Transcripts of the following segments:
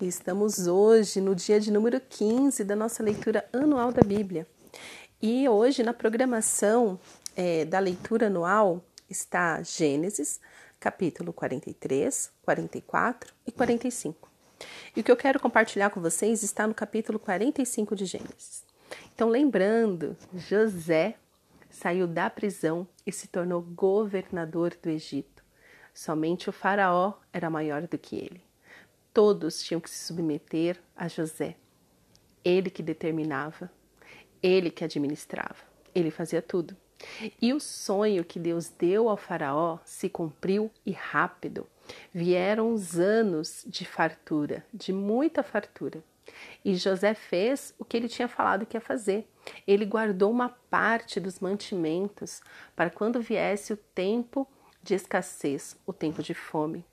Estamos hoje no dia de número 15 da nossa leitura anual da Bíblia. E hoje, na programação é, da leitura anual, está Gênesis, capítulo 43, 44 e 45. E o que eu quero compartilhar com vocês está no capítulo 45 de Gênesis. Então, lembrando, José saiu da prisão e se tornou governador do Egito. Somente o Faraó era maior do que ele. Todos tinham que se submeter a José. Ele que determinava, ele que administrava, ele fazia tudo. E o sonho que Deus deu ao Faraó se cumpriu e rápido. Vieram os anos de fartura, de muita fartura. E José fez o que ele tinha falado que ia fazer. Ele guardou uma parte dos mantimentos para quando viesse o tempo de escassez, o tempo de fome.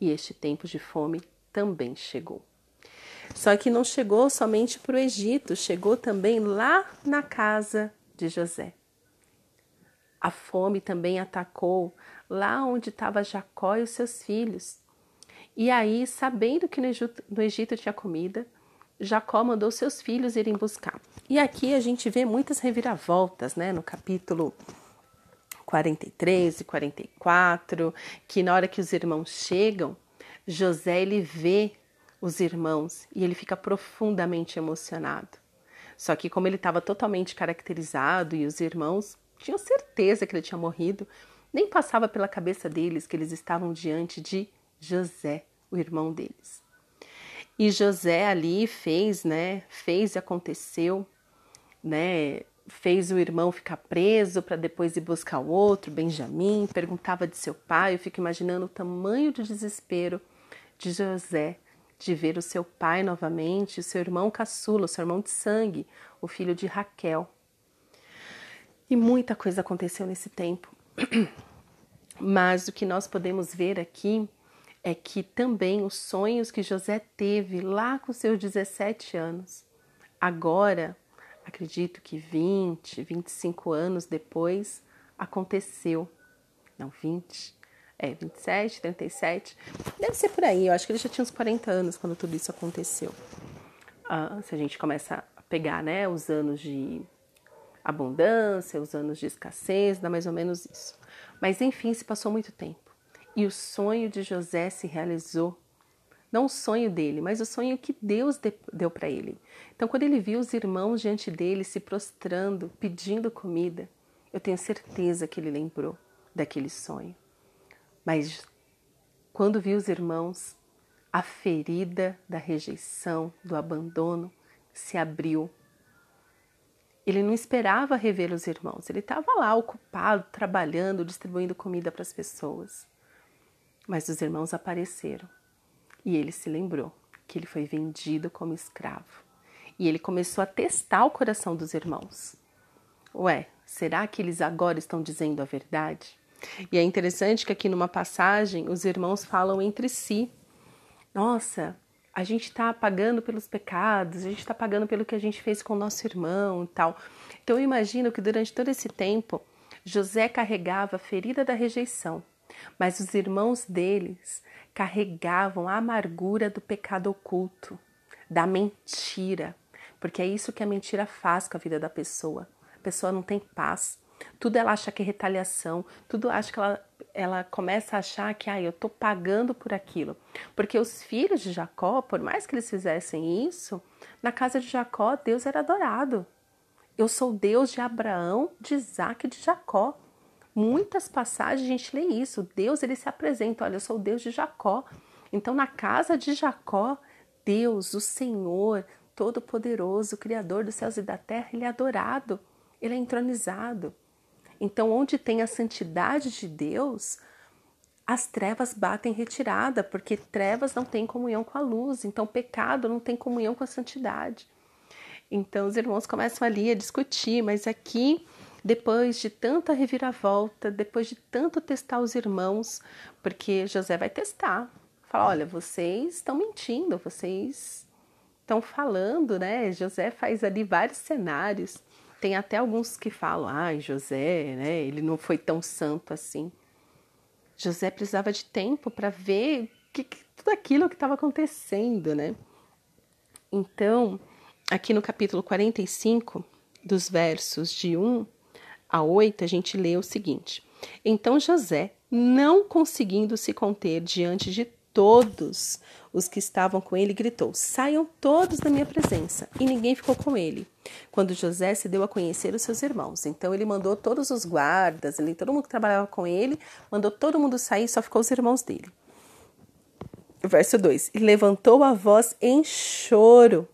E este tempo de fome também chegou. Só que não chegou somente para o Egito, chegou também lá na casa de José. A fome também atacou lá onde estava Jacó e os seus filhos. E aí, sabendo que no Egito, no Egito tinha comida, Jacó mandou seus filhos irem buscar. E aqui a gente vê muitas reviravoltas, né? No capítulo 43 e 44, que na hora que os irmãos chegam, José ele vê os irmãos e ele fica profundamente emocionado. Só que como ele estava totalmente caracterizado e os irmãos tinham certeza que ele tinha morrido, nem passava pela cabeça deles que eles estavam diante de José, o irmão deles. E José ali fez, né? Fez e aconteceu, né? Fez o irmão ficar preso para depois ir buscar o outro, Benjamim, perguntava de seu pai. Eu fico imaginando o tamanho do desespero de José de ver o seu pai novamente, o seu irmão caçula, o seu irmão de sangue, o filho de Raquel. E muita coisa aconteceu nesse tempo. Mas o que nós podemos ver aqui é que também os sonhos que José teve lá com seus 17 anos, agora, acredito que 20, 25 anos depois, aconteceu. Não, 20, é, 27, 37. Deve ser por aí. Eu acho que ele já tinha uns 40 anos quando tudo isso aconteceu. Ah, se a gente começa a pegar né, os anos de abundância, os anos de escassez, dá mais ou menos isso. Mas enfim, se passou muito tempo. E o sonho de José se realizou. Não o sonho dele, mas o sonho que Deus deu para ele. Então, quando ele viu os irmãos diante dele se prostrando, pedindo comida, eu tenho certeza que ele lembrou daquele sonho. Mas quando vi os irmãos, a ferida da rejeição, do abandono se abriu. Ele não esperava rever os irmãos, ele estava lá ocupado, trabalhando, distribuindo comida para as pessoas. Mas os irmãos apareceram e ele se lembrou que ele foi vendido como escravo. E ele começou a testar o coração dos irmãos. Ué, será que eles agora estão dizendo a verdade? E é interessante que aqui numa passagem os irmãos falam entre si: Nossa, a gente está pagando pelos pecados, a gente está pagando pelo que a gente fez com o nosso irmão e tal. Então eu imagino que durante todo esse tempo José carregava a ferida da rejeição, mas os irmãos deles carregavam a amargura do pecado oculto, da mentira, porque é isso que a mentira faz com a vida da pessoa. A pessoa não tem paz, tudo ela acha que é retaliação, tudo acha que ela, ela começa a achar que ah, eu estou pagando por aquilo. Porque os filhos de Jacó, por mais que eles fizessem isso, na casa de Jacó Deus era adorado. Eu sou Deus de Abraão, de Isaac e de Jacó. Muitas passagens a gente lê isso. Deus ele se apresenta, olha, eu sou o Deus de Jacó. Então na casa de Jacó, Deus, o Senhor, Todo-Poderoso, Criador dos céus e da terra, ele é adorado, ele é entronizado. Então, onde tem a santidade de Deus, as trevas batem retirada, porque trevas não têm comunhão com a luz, então pecado não tem comunhão com a santidade. Então os irmãos começam ali a discutir, mas aqui, depois de tanta reviravolta, depois de tanto testar os irmãos, porque José vai testar, fala: olha, vocês estão mentindo, vocês estão falando, né? José faz ali vários cenários. Tem até alguns que falam, ah, José, né, ele não foi tão santo assim. José precisava de tempo para ver que, que tudo aquilo que estava acontecendo, né? Então, aqui no capítulo 45, dos versos de 1 a 8, a gente lê o seguinte: Então José, não conseguindo se conter diante de todos os que estavam com ele, gritou: Saiam todos da minha presença. E ninguém ficou com ele. Quando José se deu a conhecer os seus irmãos. Então ele mandou todos os guardas, ele, todo mundo que trabalhava com ele, mandou todo mundo sair, só ficou os irmãos dele. Verso 2: E levantou a voz em choro,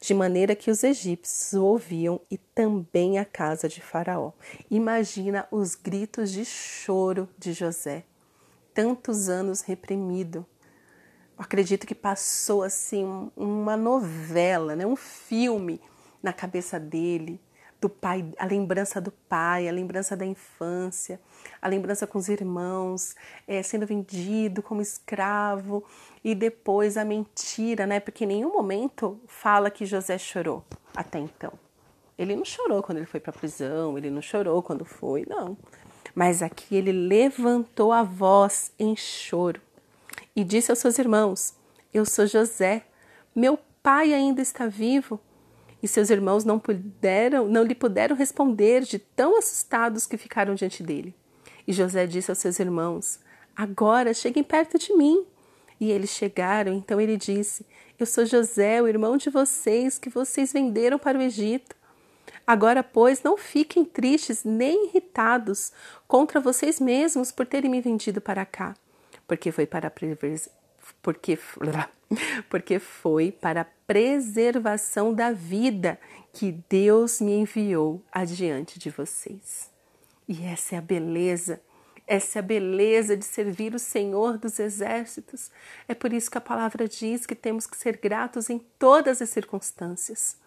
de maneira que os egípcios o ouviam e também a casa de Faraó. Imagina os gritos de choro de José, tantos anos reprimido. Acredito que passou assim uma novela, né? um filme na cabeça dele do pai, a lembrança do pai, a lembrança da infância, a lembrança com os irmãos, é, sendo vendido como escravo e depois a mentira, né? Porque em nenhum momento fala que José chorou até então. Ele não chorou quando ele foi para a prisão, ele não chorou quando foi, não. Mas aqui ele levantou a voz em choro e disse aos seus irmãos: Eu sou José, meu pai ainda está vivo. E seus irmãos não puderam, não lhe puderam responder de tão assustados que ficaram diante dele. E José disse aos seus irmãos: Agora cheguem perto de mim. E eles chegaram, então ele disse: Eu sou José, o irmão de vocês, que vocês venderam para o Egito. Agora, pois, não fiquem tristes nem irritados contra vocês mesmos por terem me vendido para cá, porque foi para porque, porque foi para a preservação da vida que Deus me enviou adiante de vocês. E essa é a beleza, essa é a beleza de servir o Senhor dos exércitos. É por isso que a palavra diz que temos que ser gratos em todas as circunstâncias.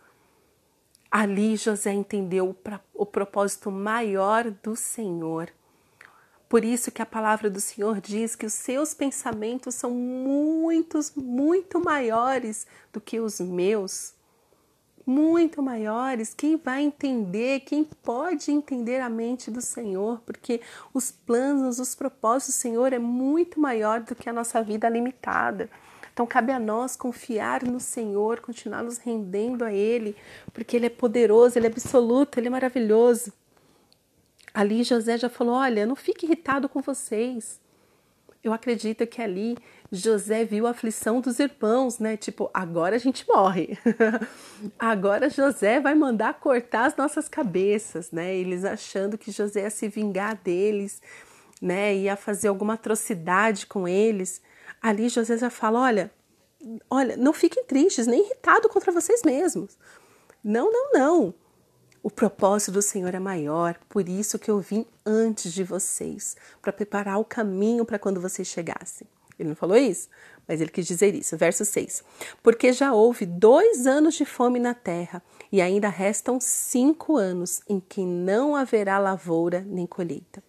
Ali José entendeu o propósito maior do Senhor por isso que a palavra do Senhor diz que os seus pensamentos são muitos, muito maiores do que os meus. Muito maiores. Quem vai entender, quem pode entender a mente do Senhor, porque os planos, os propósitos do Senhor é muito maior do que a nossa vida limitada. Então cabe a nós confiar no Senhor, continuar nos rendendo a Ele, porque Ele é poderoso, Ele é absoluto, Ele é maravilhoso. Ali José já falou: Olha, não fique irritado com vocês. Eu acredito que ali José viu a aflição dos irmãos, né? Tipo, agora a gente morre. agora José vai mandar cortar as nossas cabeças, né? Eles achando que José ia se vingar deles, né? Ia fazer alguma atrocidade com eles. Ali José já fala: Olha, olha, não fiquem tristes, nem irritados contra vocês mesmos. Não, não, não. O propósito do Senhor é maior, por isso que eu vim antes de vocês, para preparar o caminho para quando vocês chegassem. Ele não falou isso, mas ele quis dizer isso. Verso 6: Porque já houve dois anos de fome na terra, e ainda restam cinco anos em que não haverá lavoura nem colheita.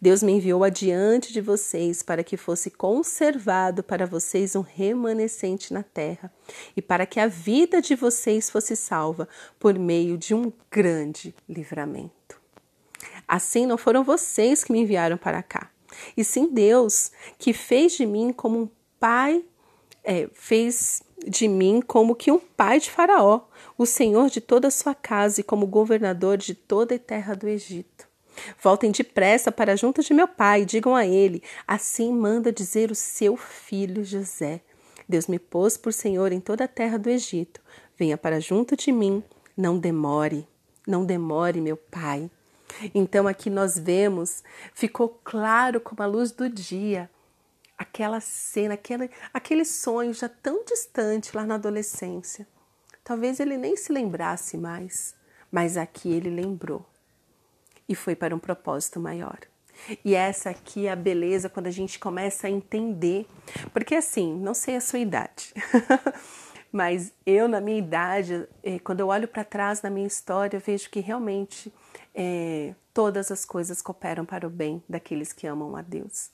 Deus me enviou adiante de vocês para que fosse conservado para vocês um remanescente na terra e para que a vida de vocês fosse salva por meio de um grande livramento. Assim não foram vocês que me enviaram para cá, e sim Deus, que fez de mim como um pai, é, fez de mim como que um pai de Faraó, o senhor de toda a sua casa e como governador de toda a terra do Egito. Voltem depressa para junto de meu pai, digam a ele: Assim manda dizer o seu filho José. Deus me pôs por senhor em toda a terra do Egito. Venha para junto de mim, não demore, não demore, meu pai. Então aqui nós vemos, ficou claro como a luz do dia, aquela cena, aquele, aquele sonho já tão distante lá na adolescência. Talvez ele nem se lembrasse mais, mas aqui ele lembrou e foi para um propósito maior. E essa aqui é a beleza quando a gente começa a entender, porque assim, não sei a sua idade, mas eu na minha idade, eh, quando eu olho para trás na minha história, eu vejo que realmente é, todas as coisas cooperam para o bem daqueles que amam a Deus.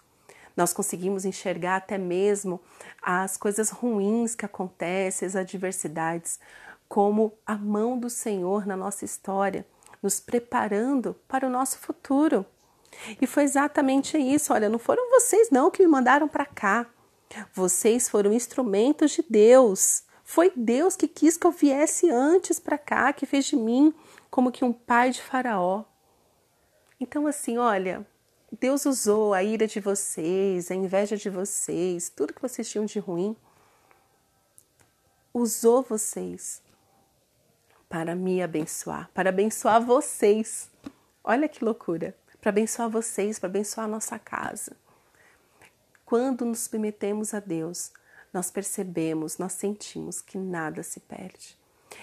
Nós conseguimos enxergar até mesmo as coisas ruins que acontecem, as adversidades, como a mão do Senhor na nossa história nos preparando para o nosso futuro. E foi exatamente isso. Olha, não foram vocês não que me mandaram para cá. Vocês foram instrumentos de Deus. Foi Deus que quis que eu viesse antes para cá, que fez de mim como que um pai de Faraó. Então, assim, olha, Deus usou a ira de vocês, a inveja de vocês, tudo que vocês tinham de ruim, usou vocês para me abençoar, para abençoar vocês. Olha que loucura! Para abençoar vocês, para abençoar a nossa casa. Quando nos submetemos a Deus, nós percebemos, nós sentimos que nada se perde.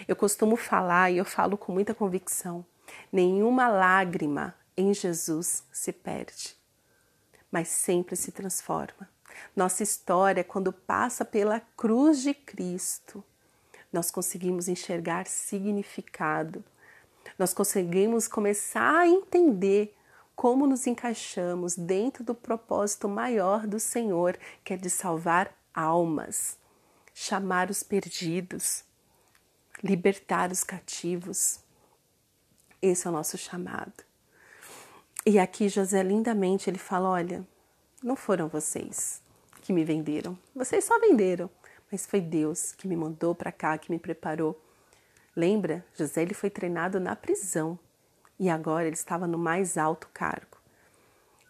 Eu costumo falar e eu falo com muita convicção: nenhuma lágrima em Jesus se perde, mas sempre se transforma. Nossa história, quando passa pela cruz de Cristo, nós conseguimos enxergar significado, nós conseguimos começar a entender como nos encaixamos dentro do propósito maior do Senhor, que é de salvar almas, chamar os perdidos, libertar os cativos. Esse é o nosso chamado. E aqui José lindamente ele fala: "Olha, não foram vocês que me venderam. Vocês só venderam, mas foi Deus que me mandou para cá, que me preparou. Lembra? José ele foi treinado na prisão e agora ele estava no mais alto cargo.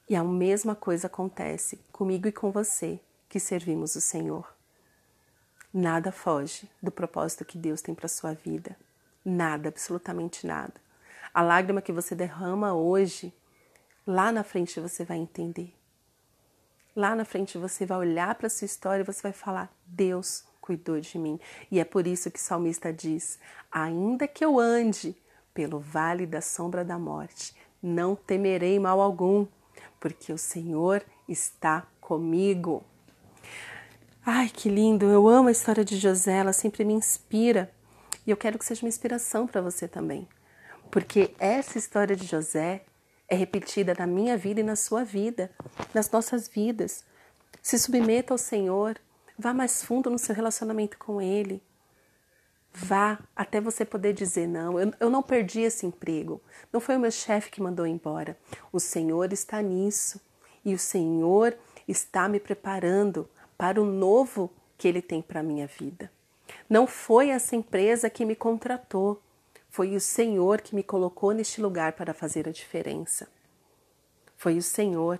E a mesma coisa acontece comigo e com você que servimos o Senhor. Nada foge do propósito que Deus tem para sua vida. Nada, absolutamente nada. A lágrima que você derrama hoje, lá na frente você vai entender. Lá na frente você vai olhar para sua história e você vai falar: Deus cuidou de mim. E é por isso que o salmista diz: Ainda que eu ande pelo vale da sombra da morte, não temerei mal algum, porque o Senhor está comigo. Ai, que lindo! Eu amo a história de José, ela sempre me inspira. E eu quero que seja uma inspiração para você também. Porque essa história de José é repetida na minha vida e na sua vida, nas nossas vidas. Se submeta ao Senhor, vá mais fundo no seu relacionamento com Ele. Vá até você poder dizer: não, eu, eu não perdi esse emprego. Não foi o meu chefe que mandou embora. O Senhor está nisso. E o Senhor está me preparando para o novo que Ele tem para a minha vida. Não foi essa empresa que me contratou, foi o Senhor que me colocou neste lugar para fazer a diferença. Foi o Senhor.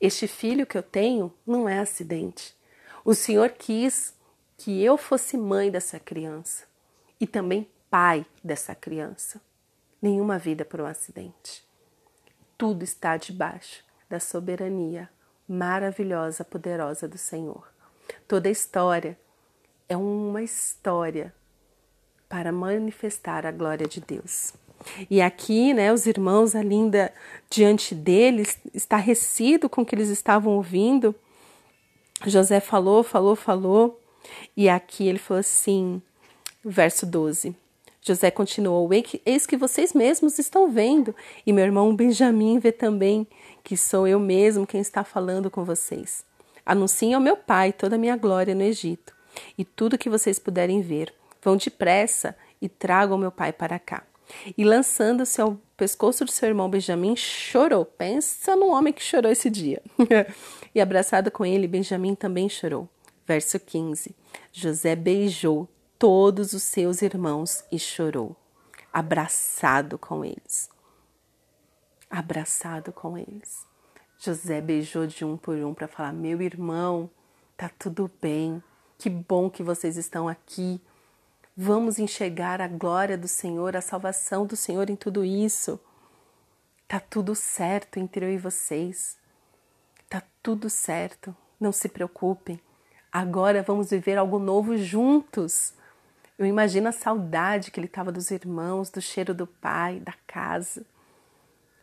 Este filho que eu tenho não é acidente. O Senhor quis que eu fosse mãe dessa criança e também pai dessa criança. Nenhuma vida por um acidente. Tudo está debaixo da soberania maravilhosa, poderosa do Senhor. Toda história é uma história para manifestar a glória de Deus. E aqui, né, os irmãos, a linda diante deles, estarrecido com o que eles estavam ouvindo. José falou, falou, falou, e aqui ele falou assim, verso 12. José continuou: Eis que vocês mesmos estão vendo, e meu irmão Benjamim vê também que sou eu mesmo quem está falando com vocês. Anunciem ao meu pai toda a minha glória no Egito, e tudo que vocês puderem ver. Vão depressa e tragam meu pai para cá. E lançando-se ao pescoço do seu irmão Benjamim, chorou. Pensa no homem que chorou esse dia. e abraçado com ele, Benjamim também chorou. Verso 15: José beijou todos os seus irmãos e chorou, abraçado com eles. Abraçado com eles. José beijou de um por um para falar: Meu irmão, tá tudo bem, que bom que vocês estão aqui. Vamos enxergar a glória do Senhor, a salvação do Senhor em tudo isso. Tá tudo certo entre eu e vocês. Tá tudo certo. Não se preocupem. Agora vamos viver algo novo juntos. Eu imagino a saudade que ele estava dos irmãos, do cheiro do pai, da casa.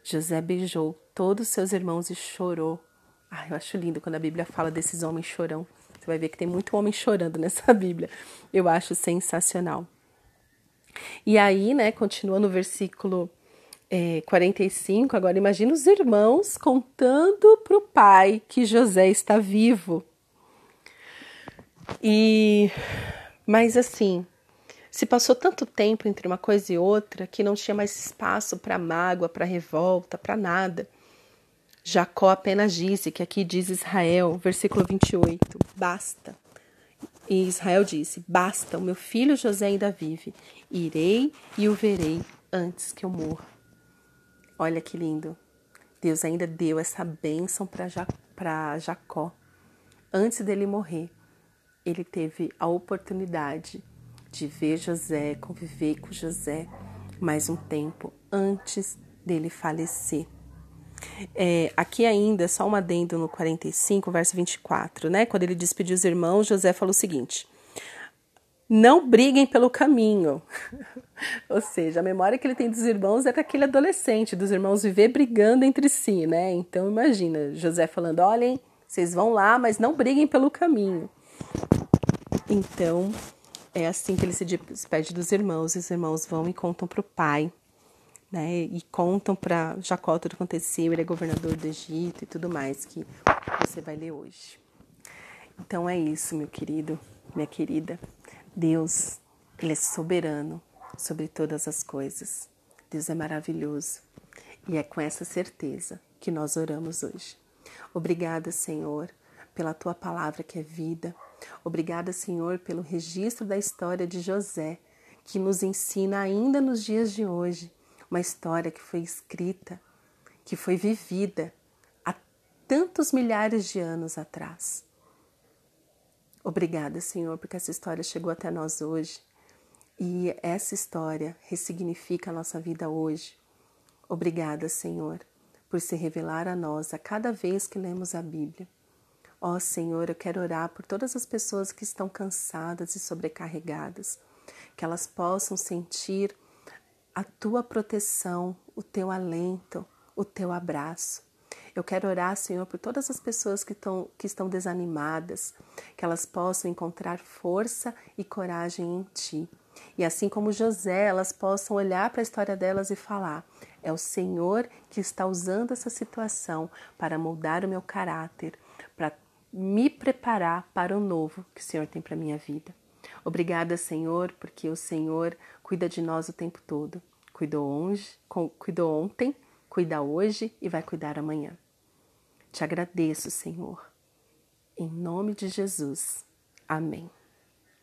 José beijou todos os seus irmãos e chorou. Ah, eu acho lindo quando a Bíblia fala desses homens chorão. Você vai ver que tem muito homem chorando nessa Bíblia. Eu acho sensacional. E aí, né, continua no versículo é, 45. Agora, imagina os irmãos contando para o pai que José está vivo. E, mas assim, se passou tanto tempo entre uma coisa e outra que não tinha mais espaço para mágoa, para revolta, para nada. Jacó apenas disse, que aqui diz Israel, versículo 28, basta. E Israel disse: Basta, o meu filho José ainda vive. Irei e o verei antes que eu morra. Olha que lindo. Deus ainda deu essa bênção para Jacó. Antes dele morrer, ele teve a oportunidade de ver José, conviver com José mais um tempo antes dele falecer. É, aqui ainda, só um adendo no 45, verso 24, né? Quando ele despediu os irmãos, José falou o seguinte: Não briguem pelo caminho. Ou seja, a memória que ele tem dos irmãos é daquele adolescente, dos irmãos viver brigando entre si, né? Então imagina, José falando: olhem, vocês vão lá, mas não briguem pelo caminho. Então, é assim que ele se despede dos irmãos, os irmãos vão e contam para o pai né? E contam para Jacó tudo que aconteceu, ele é governador do Egito e tudo mais que você vai ler hoje. Então é isso, meu querido, minha querida. Deus, ele é soberano sobre todas as coisas. Deus é maravilhoso. E é com essa certeza que nós oramos hoje. Obrigada, Senhor, pela tua palavra que é vida. Obrigada, Senhor, pelo registro da história de José, que nos ensina ainda nos dias de hoje uma história que foi escrita, que foi vivida há tantos milhares de anos atrás. Obrigada, Senhor, porque essa história chegou até nós hoje e essa história ressignifica a nossa vida hoje. Obrigada, Senhor, por se revelar a nós a cada vez que lemos a Bíblia. Ó oh, Senhor, eu quero orar por todas as pessoas que estão cansadas e sobrecarregadas, que elas possam sentir a tua proteção, o teu alento, o teu abraço. Eu quero orar, Senhor, por todas as pessoas que, estão, que estão desanimadas, que elas possam encontrar força e coragem em Ti. E assim como José, elas possam olhar para a história delas e falar: é o Senhor que está usando essa situação para moldar o meu caráter, para me preparar para o novo que o Senhor tem para a minha vida. Obrigada, Senhor, porque o Senhor cuida de nós o tempo todo. Cuidou, cuidou ontem, cuida hoje e vai cuidar amanhã. Te agradeço, Senhor. Em nome de Jesus. Amém.